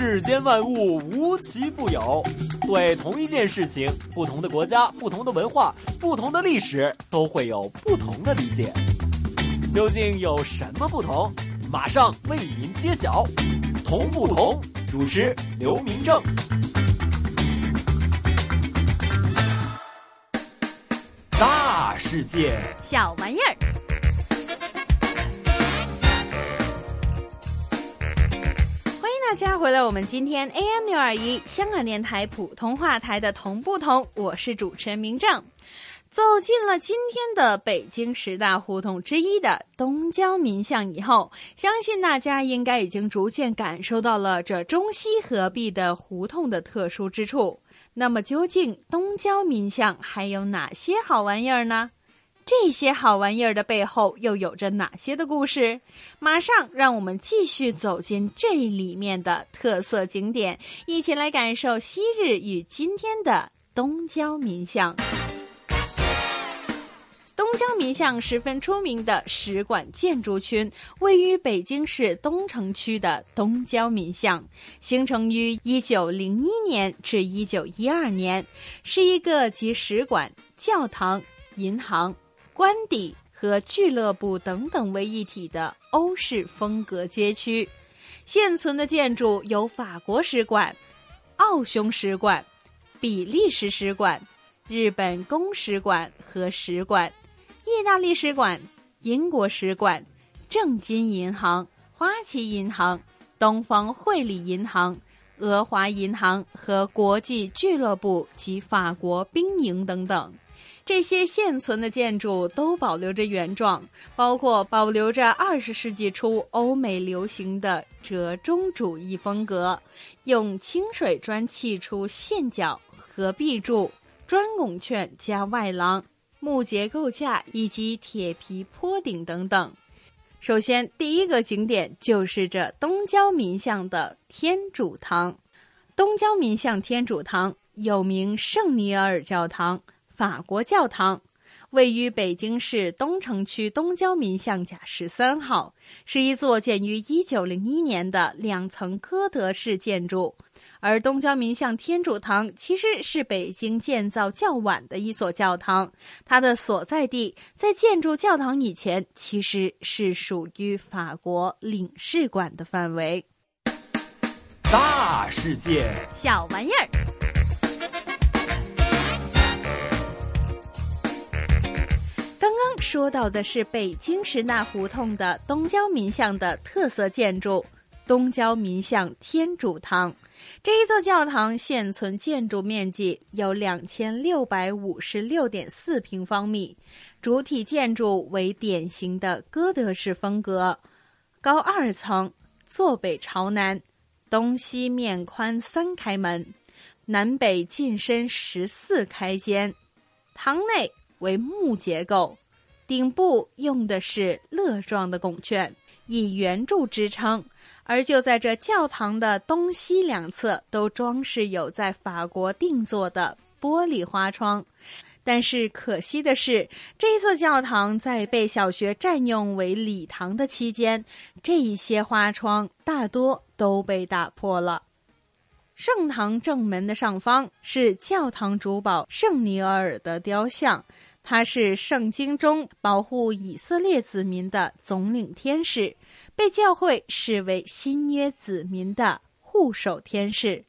世间万物无奇不有，对同一件事情，不同的国家、不同的文化、不同的历史，都会有不同的理解。究竟有什么不同？马上为您揭晓。同不同？主持刘明正。大世界，小玩意儿。大家回来，我们今天 AM 六二一香港电台普通话台的同不同，我是主持人明正。走进了今天的北京十大胡同之一的东郊民巷以后，相信大家应该已经逐渐感受到了这中西合璧的胡同的特殊之处。那么，究竟东郊民巷还有哪些好玩意儿呢？这些好玩意儿的背后又有着哪些的故事？马上让我们继续走进这里面的特色景点，一起来感受昔日与今天的东郊民巷。东郊民巷十分出名的使馆建筑群，位于北京市东城区的东郊民巷，形成于一九零一年至一九一二年，是一个集使馆、教堂、银行、官邸和俱乐部等等为一体的欧式风格街区。现存的建筑有法国使馆、奥匈使馆、比利时使馆、日本公使馆和使馆。意大利使馆、英国使馆、正金银行、花旗银行、东方汇理银行、俄华银行和国际俱乐部及法国兵营等等，这些现存的建筑都保留着原状，包括保留着二十世纪初欧美流行的折中主义风格，用清水砖砌出线角和壁柱、砖拱券加外廊。木结构架以及铁皮坡顶等等。首先，第一个景点就是这东郊民巷的天主堂。东郊民巷天主堂又名圣尼尔教堂、法国教堂，位于北京市东城区东郊民巷甲十三号，是一座建于一九零一年的两层哥德式建筑。而东郊民巷天主堂其实是北京建造较晚的一所教堂，它的所在地在建筑教堂以前其实是属于法国领事馆的范围。大世界，小玩意儿。说到的是北京十大胡同的东郊民巷的特色建筑——东郊民巷天主堂。这一座教堂现存建筑面积有两千六百五十六点四平方米，主体建筑为典型的哥德式风格，高二层，坐北朝南，东西面宽三开门，南北进深十四开间，堂内为木结构，顶部用的是乐状的拱券，以圆柱支撑。而就在这教堂的东西两侧，都装饰有在法国定做的玻璃花窗。但是可惜的是，这座教堂在被小学占用为礼堂的期间，这一些花窗大多都被打破了。圣堂正门的上方是教堂主保圣尼尔的雕像，他是圣经中保护以色列子民的总领天使。被教会视为新约子民的护守天使。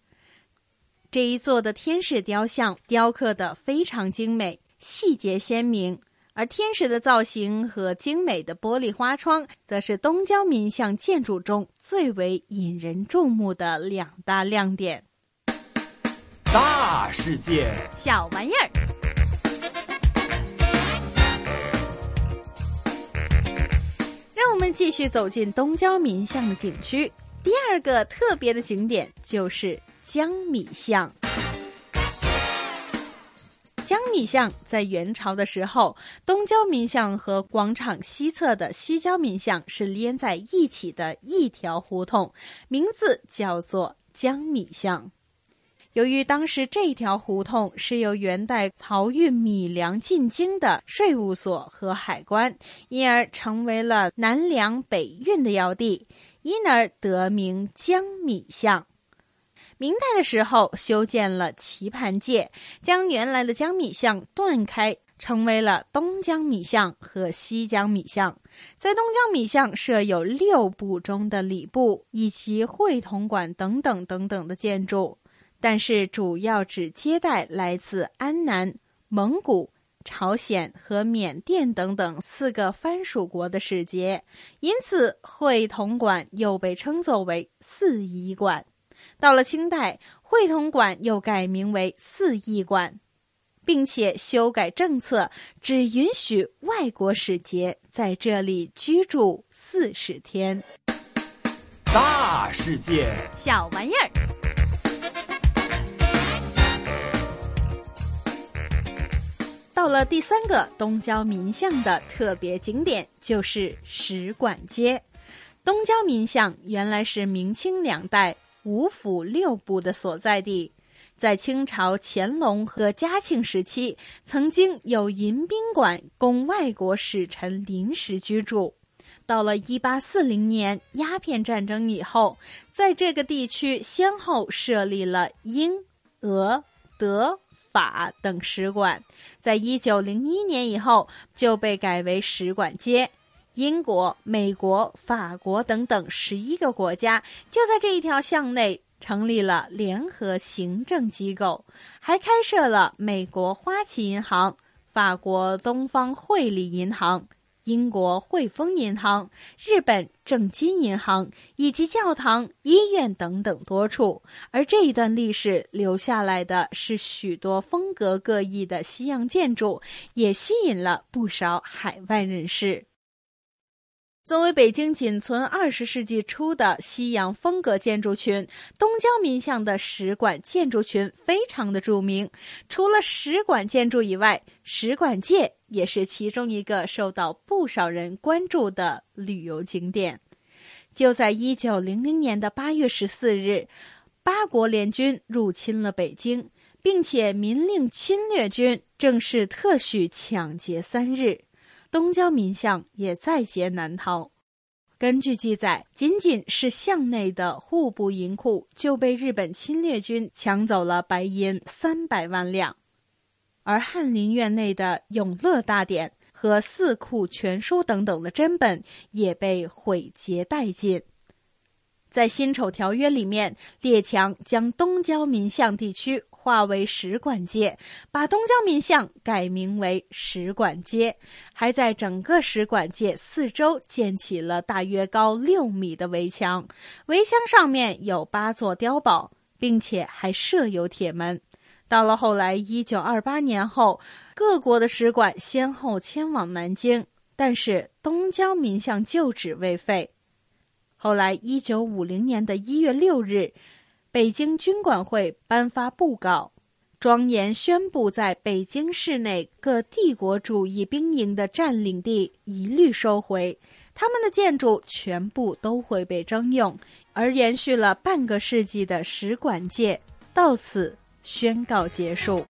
这一座的天使雕像雕刻的非常精美，细节鲜明，而天使的造型和精美的玻璃花窗，则是东郊民巷建筑中最为引人注目的两大亮点。大世界，小玩意儿。我们继续走进东郊民巷的景区。第二个特别的景点就是江米巷。江米巷在元朝的时候，东郊民巷和广场西侧的西郊民巷是连在一起的一条胡同，名字叫做江米巷。由于当时这条胡同是由元代漕运米粮进京的税务所和海关，因而成为了南粮北运的要地，因而得名江米巷。明代的时候修建了棋盘界，将原来的江米巷断开。成为了东江米巷和西江米巷，在东江米巷设有六部中的礼部以及会同馆等等等等的建筑，但是主要只接待来自安南、蒙古、朝鲜和缅甸等等四个藩属国的使节，因此会同馆又被称作为四仪馆。到了清代，会同馆又改名为四义馆。并且修改政策，只允许外国使节在这里居住四十天。大世界，小玩意儿。到了第三个东郊民巷的特别景点，就是使馆街。东郊民巷原来是明清两代五府六部的所在地。在清朝乾隆和嘉庆时期，曾经有迎宾馆供外国使臣临时居住。到了一八四零年鸦片战争以后，在这个地区先后设立了英、俄、德、法等使馆。在一九零一年以后，就被改为使馆街。英国、美国、法国等等十一个国家就在这一条巷内。成立了联合行政机构，还开设了美国花旗银行、法国东方汇理银行、英国汇丰银行、日本正金银行以及教堂、医院等等多处。而这一段历史留下来的是许多风格各异的西洋建筑，也吸引了不少海外人士。作为北京仅存二十世纪初的西洋风格建筑群，东郊民巷的使馆建筑群非常的著名。除了使馆建筑以外，使馆界也是其中一个受到不少人关注的旅游景点。就在一九零零年的八月十四日，八国联军入侵了北京，并且明令侵略军正式特许抢劫三日。东郊民巷也在劫难逃。根据记载，仅仅是巷内的户部银库就被日本侵略军抢走了白银三百万两，而翰林院内的《永乐大典》和《四库全书》等等的珍本也被毁劫殆尽。在辛丑条约里面，列强将东郊民巷地区。划为使馆界，把东郊民巷改名为使馆街，还在整个使馆界四周建起了大约高六米的围墙，围墙上面有八座碉堡，并且还设有铁门。到了后来，一九二八年后，各国的使馆先后迁往南京，但是东郊民巷旧址未废。后来，一九五零年的一月六日。北京军管会颁发布告，庄严宣布，在北京市内各帝国主义兵营的占领地一律收回，他们的建筑全部都会被征用，而延续了半个世纪的使馆界到此宣告结束。